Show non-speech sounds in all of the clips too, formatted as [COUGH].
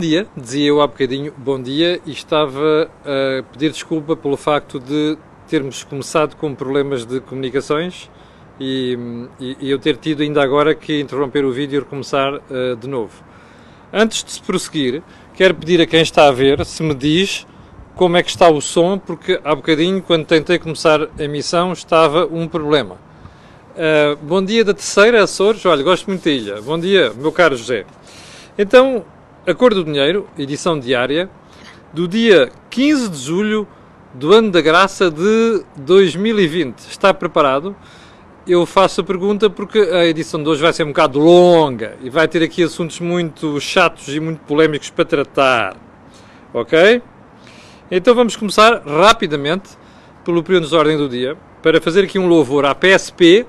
Bom dia, dizia eu há bocadinho, bom dia, e estava a pedir desculpa pelo facto de termos começado com problemas de comunicações e, e, eu ter tido ainda agora que interromper o vídeo e recomeçar uh, de novo. Antes de se prosseguir, quero pedir a quem está a ver se me diz como é que está o som, porque há bocadinho, quando tentei começar a emissão, estava um problema. Uh, bom dia da terceira, Açores. Olha, gosto muito da ilha. Bom dia, meu caro José. Então, a Cor do Dinheiro, edição diária, do dia 15 de julho do ano da graça de 2020. Está preparado? Eu faço a pergunta porque a edição de hoje vai ser um bocado longa e vai ter aqui assuntos muito chatos e muito polémicos para tratar. Ok? Então vamos começar rapidamente pelo período de ordem do dia para fazer aqui um louvor à PSP,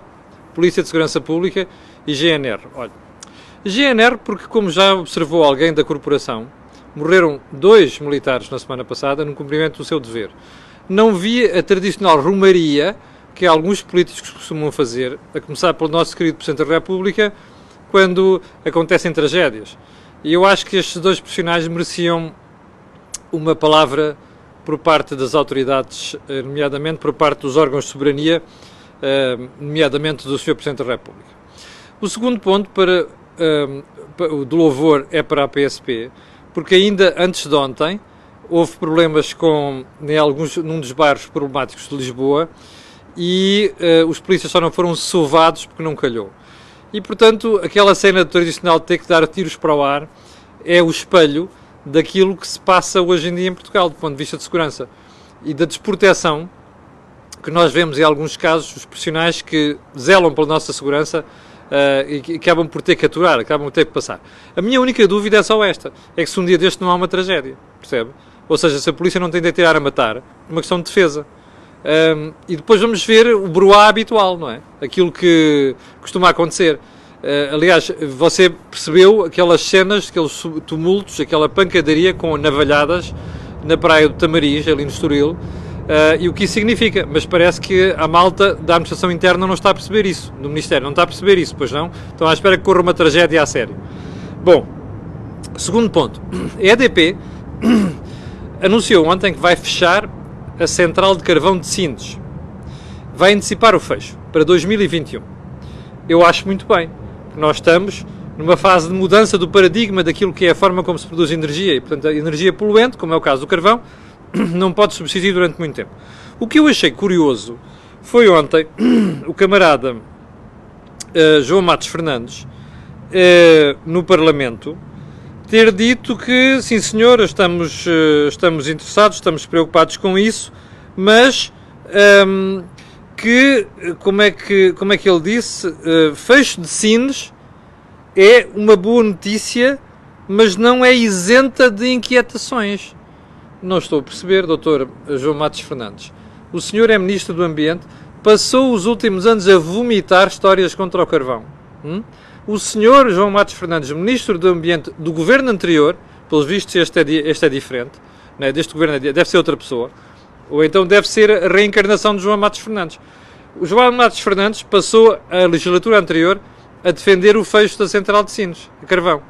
Polícia de Segurança Pública e GNR. Olha, GNR, porque, como já observou alguém da corporação, morreram dois militares na semana passada no cumprimento do seu dever. Não vi a tradicional romaria que alguns políticos costumam fazer, a começar pelo nosso querido Presidente da República, quando acontecem tragédias. E eu acho que estes dois profissionais mereciam uma palavra por parte das autoridades, eh, nomeadamente por parte dos órgãos de soberania, eh, nomeadamente do Sr. Presidente da República. O segundo ponto para o do louvor é para a PSP, porque ainda antes de ontem houve problemas com em alguns, num dos bairros problemáticos de Lisboa e uh, os polícias só não foram sovados porque não calhou. E portanto, aquela cena tradicional de ter que dar tiros para o ar é o espelho daquilo que se passa hoje em dia em Portugal, do ponto de vista de segurança e da desproteção que nós vemos em alguns casos, os profissionais que zelam pela nossa segurança uh, e acabam por ter que aturar, acabam por ter que passar. A minha única dúvida é só esta: é que se um dia deste não há uma tragédia, percebe? Ou seja, se a polícia não tem de tirar a matar, é uma questão de defesa. Um, e depois vamos ver o broá habitual, não é? Aquilo que costuma acontecer. Uh, aliás, você percebeu aquelas cenas, aqueles tumultos, aquela pancadaria com navalhadas na praia do Tamariz, ali no Estoril, e o que isso significa. Mas parece que a malta da administração interna não está a perceber isso, do Ministério, não está a perceber isso, pois não? Estão à espera que corra uma tragédia a sério. Bom, segundo ponto. A EDP [COUGHS] anunciou ontem que vai fechar a central de carvão de Sintes. Vai antecipar o fecho para 2021. Eu acho muito bem, nós estamos numa fase de mudança do paradigma daquilo que é a forma como se produz energia, e portanto a energia poluente, como é o caso do carvão, [CLEARS THROAT] não pode subsistir durante muito tempo. O que eu achei curioso foi ontem [CLEARS THROAT] o camarada uh, João Matos Fernandes, uh, no Parlamento, ter dito que, sim senhor, estamos, uh, estamos interessados, estamos preocupados com isso, mas um, ehm, que, como é que, como é que ele disse, fecho de Sines é uma boa notícia, mas não é isenta de inquietações. Não estou a perceber, doutor João Matos Fernandes. O senhor é ministro do Ambiente, passou os últimos anos a vomitar histórias contra o carvão. Hum? O senhor João Matos Fernandes, ministro do Ambiente do governo anterior, pelos vistos este é, este é diferente, né? deste governo é, deve ser outra pessoa, ou então deve ser a reencarnação de João Matos Fernandes. O João Matos Fernandes passou a legislatura anterior a defender o fecho da central de Sines, a carvão.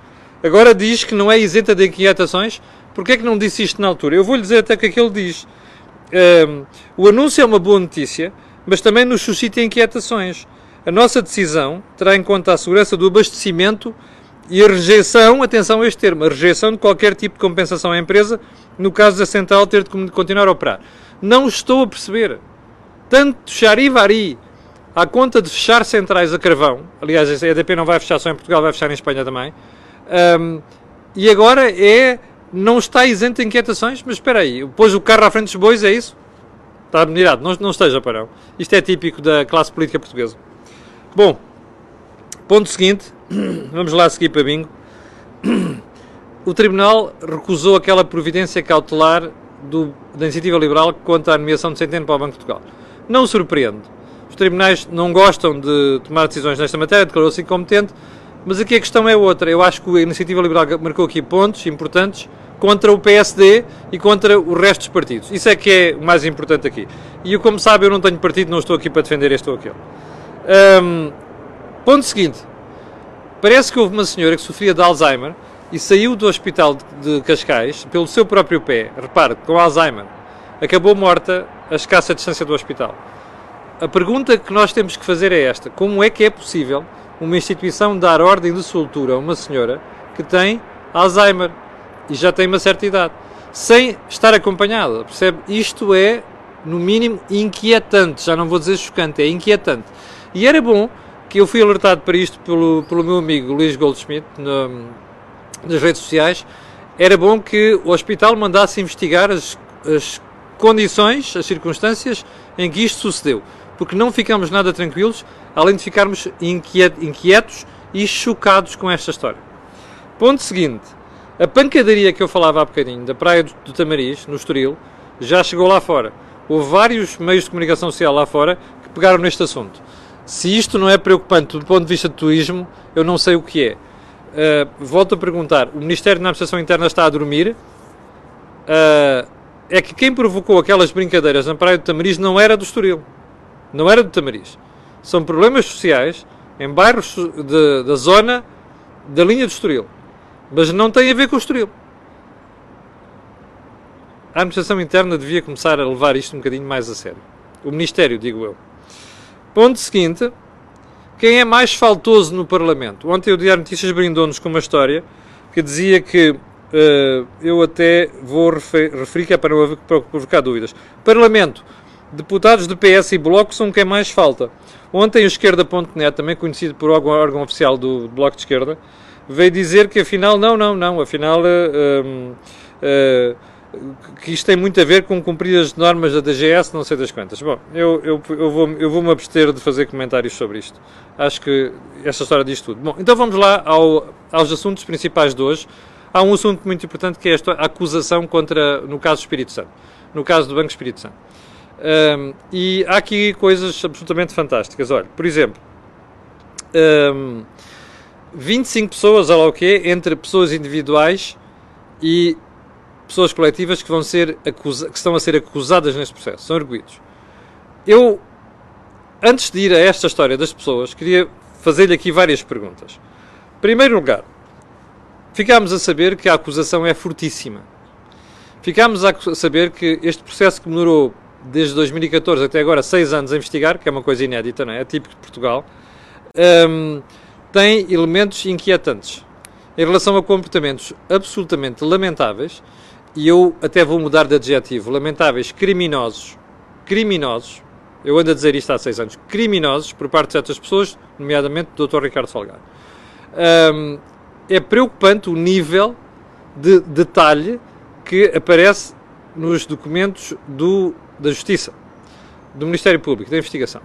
Agora diz que não é isenta de inquietações Porquê é que não disse isto na altura? Eu vou-lhe dizer até o que é que ele diz. Um, o anúncio é uma boa notícia, mas também nos suscita inquietações. A nossa decisão terá em conta a segurança do abastecimento e a rejeição, atenção a este termo, a rejeição de qualquer tipo de compensação à empresa, no caso da central ter de continuar a operar. Não estou a perceber. Tanto charivari à conta de fechar centrais a carvão, aliás, a EDP não vai fechar só em Portugal, vai fechar em Espanha também, um, e agora é não está isento de inquietações, mas espera aí, pôs o carro à frente dos bois, é isso? Está admirado, não, não esteja, parão. Isto é típico da classe política portuguesa. Bom, ponto seguinte, [CLEARS THROAT] vamos lá seguir para bingo. [CLEARS THROAT] O Tribunal recusou aquela providência cautelar do, da Iniciativa Liberal quanto à nomeação de Centeno para o Banco de Portugal. Não surpreende. Os tribunais não gostam de tomar decisões nesta matéria, declarou-se incompetente, mas aqui a questão é outra. Eu acho que a Iniciativa Liberal marcou aqui pontos importantes contra o PSD e contra o resto dos partidos. Isso é que é o mais importante aqui. E como sabe, eu não tenho partido, não estou aqui para defender este ou aquele. Um, ponto seguinte. Parece que houve uma senhora que sofria de Alzheimer e saiu do hospital de Cascais pelo seu próprio pé, repare, com Alzheimer, acabou morta a escassa distância do hospital. A pergunta que nós temos que fazer é esta: como é que é possível uma instituição dar ordem de soltura a uma senhora que tem Alzheimer e já tem uma certa idade, sem estar acompanhada? Percebe? Isto é, no mínimo, inquietante. Já não vou dizer chocante, é inquietante. E era bom que eu fui alertado para isto pelo, pelo meu amigo Luís Goldschmidt no, nas redes sociais. Era bom que o hospital mandasse investigar as, as condições, as circunstâncias em que isto sucedeu porque não ficamos nada tranquilos, além de ficarmos inquietos e chocados com esta história. Ponto seguinte: a pancadaria que eu falava há bocadinho da Praia do Tamariz, no Estoril, já chegou lá fora. Houve vários meios de comunicação social lá fora que pegaram neste assunto. Se isto não é preocupante do ponto de vista do turismo, eu não sei o que é. Uh, volto a perguntar: o Ministério da Administração Interna está a dormir? Uh, é que quem provocou aquelas brincadeiras na Praia do Tamariz não era do Estoril não era do Tamariz. São problemas sociais em bairros de, da zona da linha do Estoril. Mas não tem a ver com o Estoril. A administração interna devia começar a levar isto um bocadinho mais a sério. O Ministério, digo eu. Ponto seguinte. Quem é mais faltoso no Parlamento? Ontem o Diário Notícias brindou-nos com uma história que dizia que uh, eu até vou referir que é para não provocar dúvidas. Parlamento Deputados do PS e Bloco são quem mais falta. Ontem o Esquerda.net, também conhecido por órgão, órgão oficial do Bloco de Esquerda, veio dizer que afinal, não, não, não, afinal uh, uh, que isto tem muito a ver com cumprir as normas da DGS, não sei das quantas. Bom, eu, eu, eu, vou, vou-me abster de fazer comentários sobre isto. Acho que esta história diz tudo. Bom, então vamos lá ao, aos assuntos principais de hoje. Há um assunto muito importante que é esta acusação contra, no caso Espírito Santo, no caso do Banco Espírito Santo. Um, e há aqui coisas absolutamente fantásticas. Olha, por exemplo, um, 25 pessoas, olha lá o quê, entre pessoas individuais e pessoas coletivas que vão ser acusa que estão a ser acusadas neste processo, são arguídos. Eu, antes de ir a esta história das pessoas, queria fazer-lhe aqui várias perguntas. Em primeiro lugar, ficámos a saber que a acusação é fortíssima. Ficámos a saber que este processo que demorou desde 2014 até agora, seis anos a investigar, que é uma coisa inédita, não é? é típico de Portugal, tem elementos inquietantes em relação a comportamentos absolutamente lamentáveis, e eu até vou mudar de adjetivo, lamentáveis, criminosos, criminosos, eu ando a dizer isto há seis anos, criminosos por parte de certas pessoas, nomeadamente do Dr. Ricardo Salgado. Um, é preocupante o nível de detalhe que aparece nos documentos do da Justiça, do Ministério Público, da Investigação.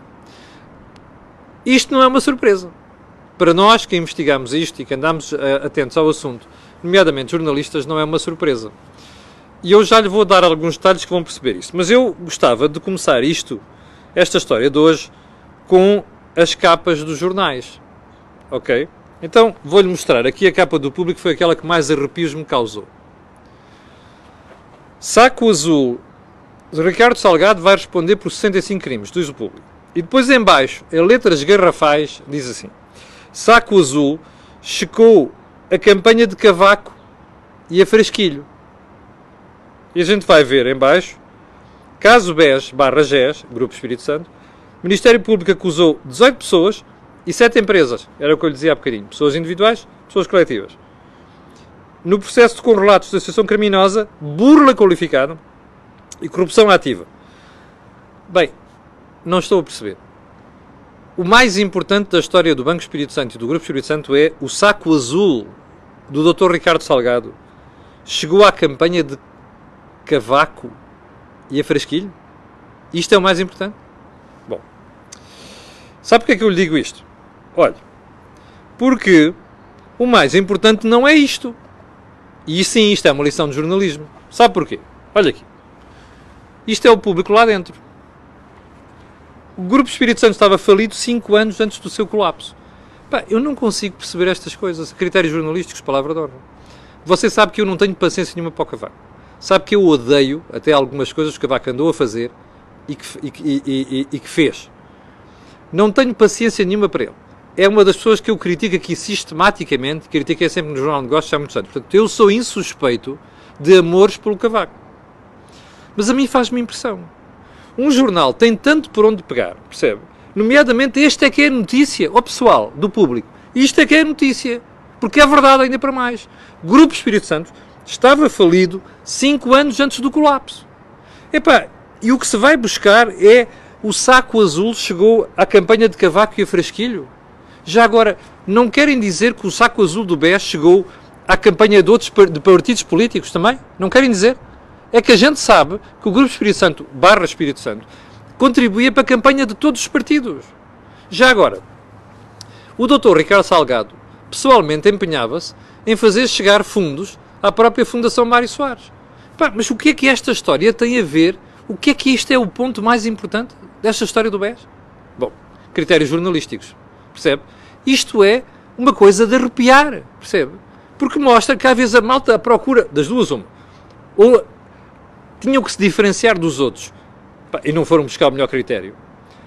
Isto não é uma surpresa. Para nós que investigamos isto e que andamos uh, atentos ao assunto, nomeadamente jornalistas, não é uma surpresa. E eu já lhe vou dar alguns detalhes que vão perceber isso. Mas eu gostava de começar isto, esta história de hoje, com as capas dos jornais. Ok? Então vou-lhe mostrar. Aqui a capa do público foi aquela que mais arrepios me causou. Saco azul Ricardo Salgado vai responder por 65 crimes, diz o público. E depois em baixo, em letras garrafais, diz assim: Saco Azul checou a campanha de Cavaco e a Fresquilho. E a gente vai ver em baixo, caso BES barra GES, Grupo Espírito Santo, Ministério Público acusou 18 pessoas e 7 empresas. Era o que eu lhe dizia há bocadinho. Pessoas individuais, pessoas coletivas. No processo de correlatos de associação criminosa, burla qualificada, e corrupção ativa. Bem, não estou a perceber. O mais importante da história do Banco Espírito Santo e do Grupo Espírito Santo é o saco azul do Dr. Ricardo Salgado. Chegou à campanha de Cavaco e a Frasquilho? Isto é o mais importante? Bom, sabe porque é que eu lhe digo isto? Olha, porque o mais importante não é isto. E sim, isto é uma lição de jornalismo. Sabe porquê? Olha aqui. Isto é o público lá dentro. O Grupo Espírito Santo estava falido 5 anos antes do seu colapso. Pá, eu não consigo perceber estas coisas. Critérios jornalísticos, palavra de honra. Você sabe que eu não tenho paciência nenhuma para o Cavaco. Sabe que eu odeio até algumas coisas que o Cavaco andou a fazer e que, e, e, e, que fez. Não tenho paciência nenhuma para ele. é uma das pessoas que eu critico aqui sistematicamente, critiquei sempre no Jornal de Negócios há muitos anos. Portanto, eu sou insuspeito de amores pelo cavaco. Mas a mim faz-me impressão. Um jornal tem tanto por onde pegar, percebe? Nomeadamente, este é que é a notícia, o pessoal, do público. Isto é que é a notícia. Porque é verdade ainda para mais. Grupo Espírito Santo estava falido cinco anos antes do colapso. Epá, e o que se vai buscar é o saco azul chegou à campanha de Cavaco e a Frasquilho. Já agora, não querem dizer que o saco azul do BES chegou à campanha de outros de partidos políticos também? Não querem dizer? É que a gente sabe que o Grupo Espírito Santo, barra Espírito Santo, contribuía para a campanha de todos os partidos. Já agora, o Dr. Ricardo Salgado pessoalmente empenhava-se em fazer chegar fundos à própria Fundação Mário Soares. Pá, mas o que é que esta história tem a ver? O que é que isto é o ponto mais importante desta história do BES? Bom, critérios jornalísticos, percebe? Isto é uma coisa de arrepiar, percebe? Porque mostra que às vezes a malta procura das duas uma. Ou tinham que se diferenciar dos outros e não foram buscar o melhor critério.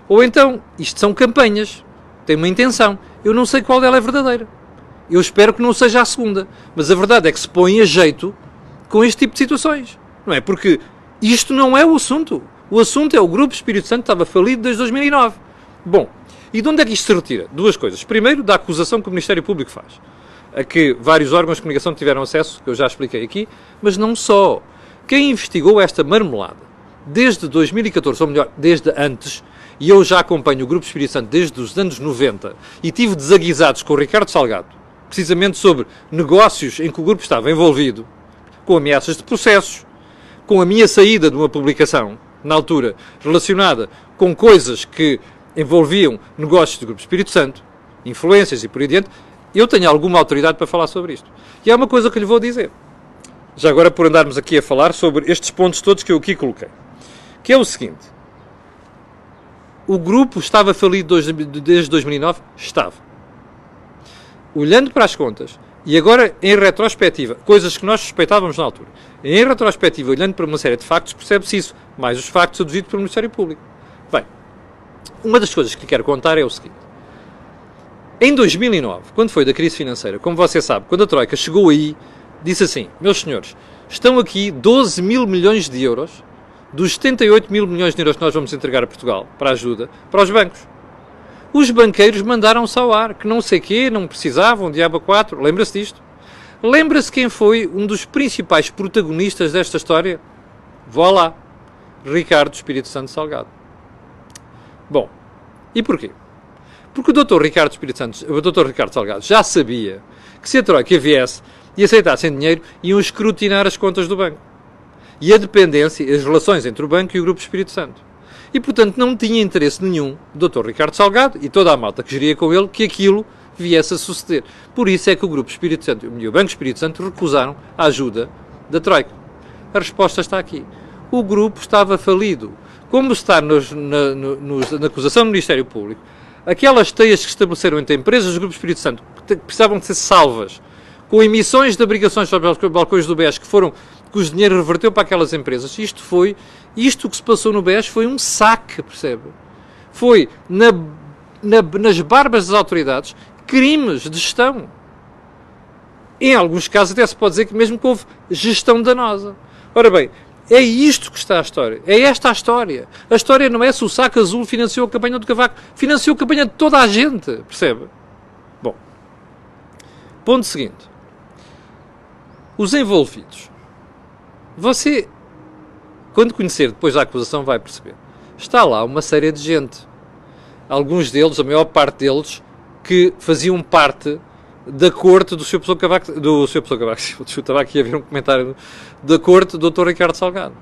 Ou então, isto são campanhas, tem uma intenção. Eu não sei qual dela é verdadeira. Eu espero que não seja a segunda. Mas a verdade é que se põe a jeito com este tipo de situações. Não é? Porque isto não é o assunto. O assunto é o Grupo Espírito Santo estava falido desde 2009. Bom, e de onde é que isto se retira? Duas coisas. Primeiro, da acusação que o Ministério Público faz, a que vários órgãos de comunicação tiveram acesso, que eu já expliquei aqui, mas não só. Quem investigou esta marmelada desde 2014, ou melhor, desde antes, e eu já acompanho o Grupo Espírito Santo desde os anos 90 e tive desaguisados com o Ricardo Salgado, precisamente sobre negócios em que o grupo estava envolvido, com ameaças de processos, com a minha saída de uma publicação, na altura, relacionada com coisas que envolviam negócios do Grupo Espírito Santo, influências e por aí diante, eu tenho alguma autoridade para falar sobre isto. E há uma coisa que lhe vou dizer. Já agora por andarmos aqui a falar sobre estes pontos todos que eu aqui coloquei. Que é o seguinte. O grupo estava falido desde 2009? Estava. Olhando para as contas, e agora em retrospectiva, coisas que nós suspeitávamos na altura, em retrospectiva, olhando para uma série de factos, percebe-se isso, mais os factos aduzidos pelo Ministério Público. Bem, uma das coisas que lhe quero contar é o seguinte. Em 2009, quando foi da crise financeira, como você sabe, quando a Troika chegou aí, disse assim: Meus senhores, estão aqui 12 mil milhões de euros dos 78 mil milhões de euros que nós vamos entregar a Portugal para ajuda para os bancos. Os banqueiros mandaram-se ao ar, que não sei quê, não precisavam, diabo 4. Lembra-se disto? Lembra-se quem foi um dos principais protagonistas desta história? Vá lá. Ricardo Espírito Santo Salgado. Bom, e porquê? Porque o Dr. Ricardo Espírito Santo, o Dr. Ricardo Salgado já sabia que se a Troika viesse e aceitassem dinheiro, iam escrutinar as contas do banco. E a dependência, as relações entre o banco e o Grupo Espírito Santo. E, portanto, não tinha interesse nenhum o Dr. Ricardo Salgado e toda a malta que geria com ele que aquilo viesse a suceder. Por isso é que o Grupo Espírito Santo e o Banco Espírito Santo recusaram a ajuda da Troika. A resposta está aqui. O grupo estava falido. Como está nos, na, nos, na acusação do Ministério Público, aquelas teias que estabeleceram entre empresas do Grupo Espírito Santo que precisavam de ser salvas, com emissões de obrigações sobre os balcões do BES que foram cujo dinheiro reverteu para aquelas empresas. Isto foi, isto que se passou no BES foi um saque, percebe? Foi na, na, nas barbas das autoridades crimes de gestão. Em alguns casos até se pode dizer que mesmo que houve gestão danosa. Ora bem, é isto que está a história. É esta a história. A história não é se o saco azul financiou a campanha do Cavaco. Financiou a campanha de toda a gente. Percebe? Bom. Ponto seguinte. Os envolvidos. Você, quando conhecer depois da acusação, vai perceber. Está lá uma série de gente. Alguns deles, a maior parte deles, que faziam parte da corte do Sr. Pessoa Cavaco, do Sr. Pessoa Cavaco, [LAUGHS] estava aqui a ver um comentário da corte do Dr. Ricardo Salgado.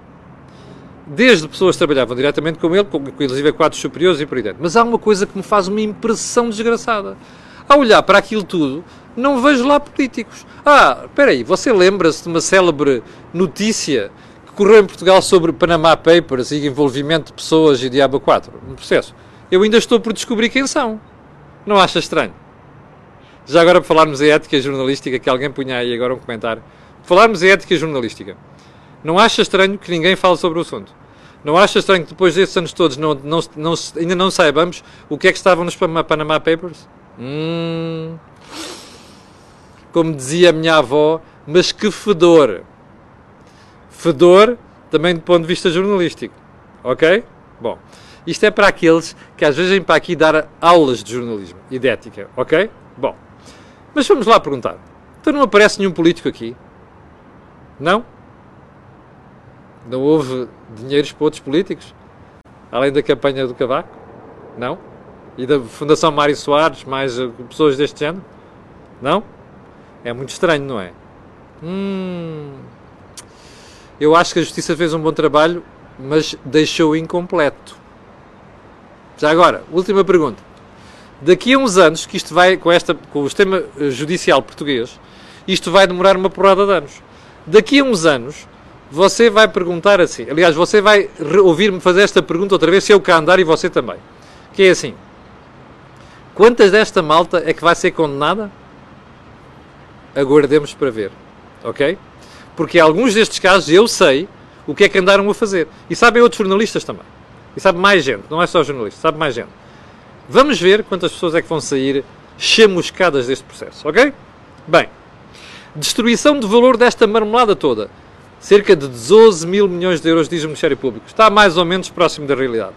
Desde pessoas que trabalhavam diretamente com ele, com, inclusive a quadros superiores e por aí dentro. Mas há uma coisa que me faz uma impressão desgraçada. Ao olhar para aquilo tudo, não vejo lá políticos. Ah, espera aí, você lembra-se de uma célebre notícia que correu em Portugal sobre Panama Papers e envolvimento de pessoas e Diabo 4, no processo? Eu ainda estou por descobrir quem são. Não acha estranho? Já agora, para falarmos em ética jornalística, que alguém punha aí agora um comentário. Falarmos em ética jornalística. Não acha estranho que ninguém fale sobre o assunto? Não acha estranho que depois desses anos todos não, não, não, ainda não saibamos o que é que estavam nos Panama Papers? Hum, como dizia a minha avó, mas que fedor. Fedor também do ponto de vista jornalístico. Ok? Bom, isto é para aqueles que às vezes vêm para aqui dar aulas de jornalismo e de ética. Ok? Bom, mas vamos lá perguntar. Então não aparece nenhum político aqui? Não? Não houve dinheiros para outros políticos? Além da campanha do Cavaco? Não? E da Fundação Mário Soares, mais uh, pessoas deste género? Não? É muito estranho, não é? Hum, eu acho que a Justiça fez um bom trabalho, mas deixou incompleto. Já agora, última pergunta. Daqui a uns anos, que isto vai, com, esta, com o sistema uh, judicial português, isto vai demorar uma porrada de anos. Daqui a uns anos, você vai perguntar assim. Aliás, você vai ouvir-me fazer esta pergunta outra vez, se eu cá andar e você também. Que é assim: quantas desta malta é que vai ser condenada? Aguardemos para ver. Ok? Porque alguns destes casos eu sei o que é que andaram a fazer. E sabem outros jornalistas também. E sabe mais gente, não é só jornalistas, sabe mais gente. Vamos ver quantas pessoas é que vão sair chamuscadas deste processo, ok? Bem, destruição de valor desta marmelada toda cerca de 12 mil milhões de euros, diz o Ministério Público. Está mais ou menos próximo da realidade.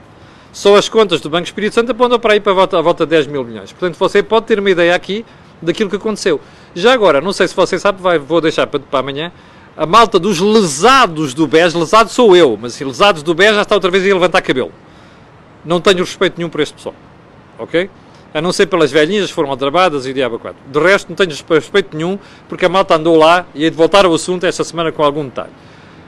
Só as contas do Banco Espírito Santo apontam para aí para a volta, a volta de 10 mil milhões. Portanto, você pode ter uma ideia aqui daquilo que aconteceu. Já agora, não sei se você sabe, vai, vou deixar para, para amanhã, a malta dos lesados do BES, lesado sou eu, mas assim, lesados do BES já está outra vez a levantar cabelo. Não tenho respeito nenhum por este pessoal. Ok? A não ser pelas velhinhas que foram aldrabadas e diabo 4. De resto, não tenho respeito nenhum, porque a malta andou lá, e hei de voltar ao assunto esta semana com algum detalhe.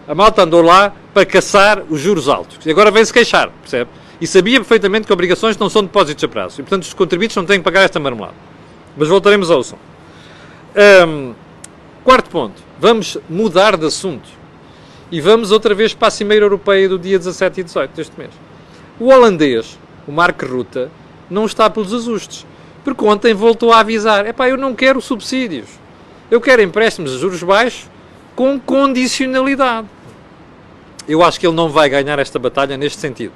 A malta andou lá para caçar os juros altos. E agora vem-se queixar, percebe? E sabia perfeitamente que obrigações não são depósitos a prazo. E, portanto, os contribuintes não têm que pagar esta marmelada. Mas voltaremos ao assunto. Um, quarto ponto. Vamos mudar de assunto. E vamos outra vez para a Cimeira Europeia do dia 17 e 18 deste mês. O holandês, o Mark Rutte, não está pelos ajustes. Porque ontem voltou a avisar: é pá, eu não quero subsídios. Eu quero empréstimos a juros baixos com condicionalidade. Eu acho que ele não vai ganhar esta batalha neste sentido.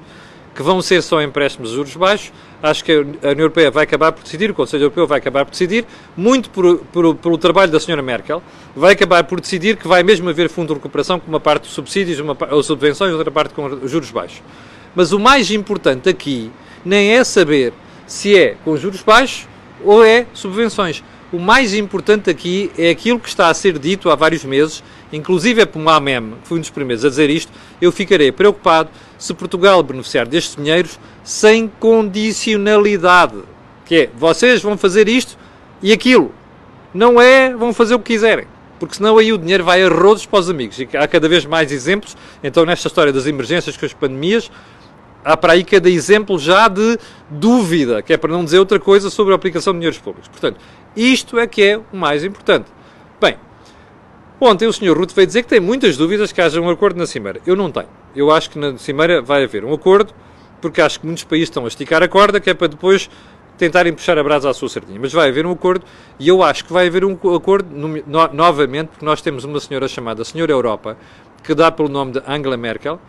Que vão ser só empréstimos de juros baixos. Acho que a União Europeia vai acabar por decidir, o Conselho Europeu vai acabar por decidir, muito por, por, pelo trabalho da Sra. Merkel, vai acabar por decidir que vai mesmo haver fundo de recuperação com uma parte de subsídios uma, ou subvenções, outra parte com juros baixos. Mas o mais importante aqui nem é saber se é com juros baixos ou é subvenções. O mais importante aqui é aquilo que está a ser dito há vários meses, inclusive é por um AMEM, que foi um dos primeiros a dizer isto, eu ficarei preocupado se Portugal beneficiar destes dinheiros sem condicionalidade. Que é, vocês vão fazer isto e aquilo. Não é, vão fazer o que quiserem. Porque senão aí o dinheiro vai a rodos para os amigos. E há cada vez mais exemplos. Então, nesta história das emergências com as pandemias, há para aí cada exemplo já de dúvida, que é para não dizer outra coisa sobre a aplicação de dinheiros públicos. Portanto, isto é que é o mais importante. Bem, ontem o Sr. Ruto veio dizer que tem muitas dúvidas que haja um acordo na Cimeira. Eu não tenho. Eu acho que na Cimeira vai haver um acordo, porque acho que muitos países estão a esticar a corda, que é para depois tentarem puxar a brasa à sua sardinha. Mas vai haver um acordo, e eu acho que vai haver um acordo no, no, novamente, porque nós temos uma senhora chamada Senhora Europa, que dá pelo nome de Angela Merkel,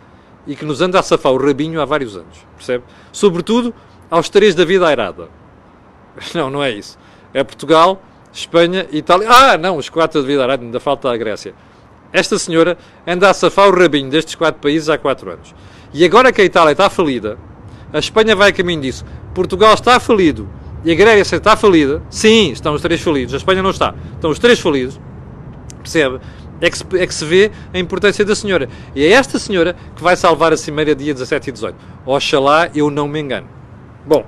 e que nos anda a safar o rabinho há vários anos, percebe? Sobretudo aos três da vida airada. [LAUGHS] Não, não é isso. É Portugal, Espanha, Itália. Ah, não, os quatro da vida airada, ainda falta a Grécia. Esta senhora anda a safar o rabinho destes quatro países há quatro anos. E agora que a Itália está falida, a Espanha vai a caminho disso, Portugal está falido e a Grécia está falida, sim, estão os três falidos, a Espanha não está, estão os três falidos, percebe? é que, se, é que se vê a importância da senhora. E é esta senhora que vai salvar a Cimeira dia 17 e 18. Oxalá eu não me engano. Bom,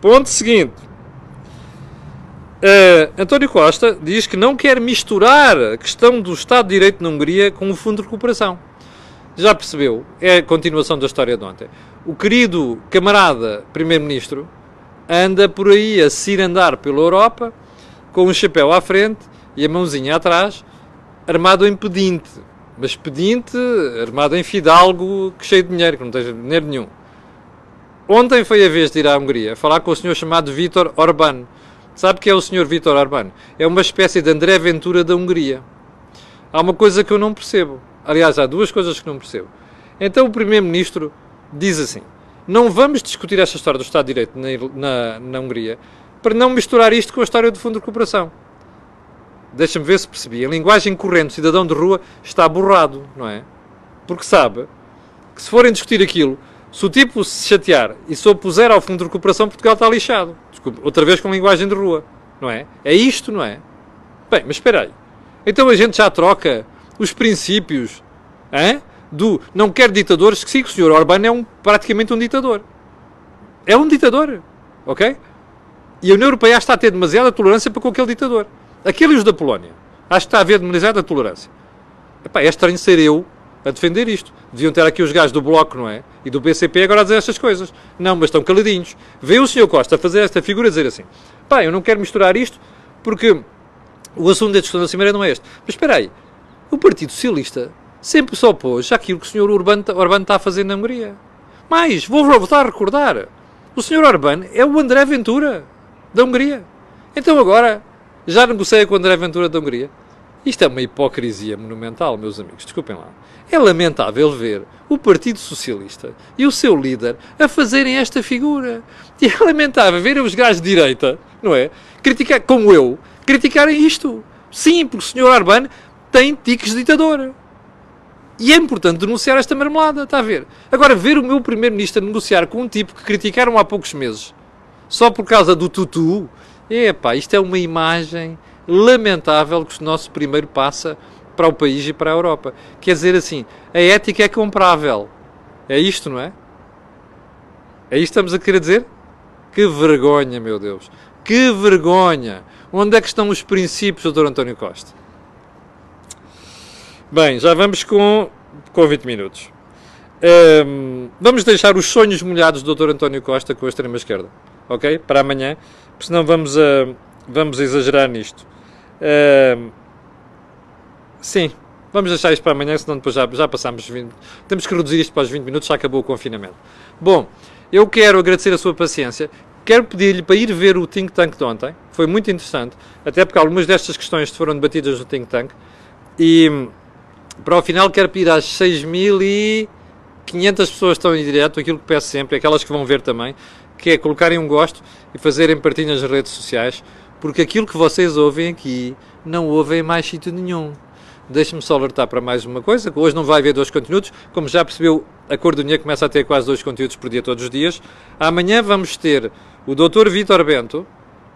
ponto seguinte. Uh, António Costa diz que não quer misturar a questão do Estado de Direito na Hungria com o Fundo de Recuperação. Já percebeu? É a continuação da história de ontem. O querido camarada Primeiro-Ministro anda por aí a se andar pela Europa com um chapéu à frente e a mãozinha atrás armado em pedinte. Mas pedinte, armado em fidalgo, que cheio de dinheiro, que não tem dinheiro nenhum. Ontem foi a vez de ir à Hungria falar com o senhor chamado Vítor Orbán. Sabe que é o senhor Vítor Orbán? É uma espécie de André Ventura da Hungria. Há uma coisa que eu não percebo. Aliás, há duas coisas que não percebo. Então o primeiro-ministro diz assim: não vamos discutir esta história do Estado de Direito na, na, na Hungria, para não misturar isto com a história do Fundo de Recuperação. Deixa-me ver se percebi. Em linguagem corrente, cidadão de rua está borrado, não é? Porque sabe que se forem discutir aquilo, se o tipo se chatear e se opuser ao Fundo de Recuperação, Portugal está lixado. Desculpe, outra vez com linguagem de rua, não é? É isto, não é? Bem, mas espera aí. Então a gente já troca os princípios hein, do não quer ditadores, que sim, o senhor Orbán é um, praticamente um ditador. É um ditador, ok? E a União Europeia está a ter demasiada tolerância para com aquele ditador. Aquele os da Polónia. Acho que está a haver demasiada tolerância. Epá, é estranho ser eu a defender isto. Deviam ter aqui os gajos do Bloco, não é? E do BCP agora a dizer estas coisas. Não, mas estão caladinhos. Vê o Sr. Costa fazer esta figura dizer assim: pá, eu não quero misturar isto porque o assunto da discussão da Cimeira não é este. Mas espera aí, o Partido Socialista sempre se opôs àquilo que o Sr. Orbán, Orbán está a fazer na Hungria. Mais, vou voltar a recordar: o Sr. Orbán é o André Ventura da Hungria. Então agora já negocia com o André Ventura da Hungria. Isto é uma hipocrisia monumental, meus amigos. Desculpem lá. É lamentável ver o Partido Socialista e o seu líder a fazerem esta figura. E é lamentável ver os gajos de direita, não é? Criticar, como eu, criticarem isto. Sim, porque o Sr. Arban tem tiques de ditador. E é importante denunciar esta marmelada, está a ver? Agora, ver o meu Primeiro-Ministro negociar com um tipo que criticaram há poucos meses, só por causa do tutu, epá, isto é uma imagem lamentável que o nosso primeiro passa para o país e para a Europa. Quer dizer assim, a ética é comprável. É isto, não é? É isto que estamos a querer dizer? Que vergonha, meu Deus. Que vergonha. Onde é que estão os princípios, Dr. António Costa? Bem, já vamos com, com 20 minutos. Um, vamos deixar os sonhos molhados do Dr. António Costa com a extrema-esquerda, ok? Para amanhã, porque senão vamos, uh, vamos exagerar nisto. Um, sim, vamos deixar isto para amanhã, senão depois já, já passamos 20 Temos que reduzir isto para os 20 minutos, já acabou o confinamento. Bom, eu quero agradecer a sua paciência. Quero pedir-lhe para ir ver o Think Tank de ontem. Foi muito interessante, até porque algumas destas questões foram debatidas no Think Tank. E para o final quero pedir às 6.500 pessoas que estão em direto, aquilo que peço sempre, aquelas que vão ver também, que é colocarem um gosto e fazerem partilhas nas redes sociais, porque aquilo que vocês ouvem aqui não ouvem em mais sítio nenhum. Deixe-me só alertar para mais uma coisa, que hoje não vai haver dois conteúdos, como já percebeu, a Cor do Dinheiro começa a ter quase dois conteúdos por dia todos os dias. Amanhã vamos ter o Dr. Vitor Bento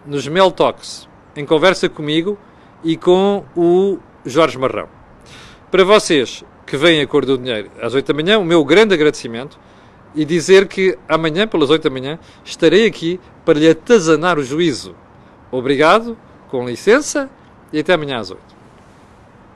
nos Mel Talks, em conversa comigo e com o Jorge Marrão. Para vocês que vêm a Cor do Dinheiro às 8 da manhã, o meu grande agradecimento e dizer que amanhã, pelas 8 da manhã, estarei aqui para lhe atazanar o juízo. Obrigado, com licença e até amanhã às 8.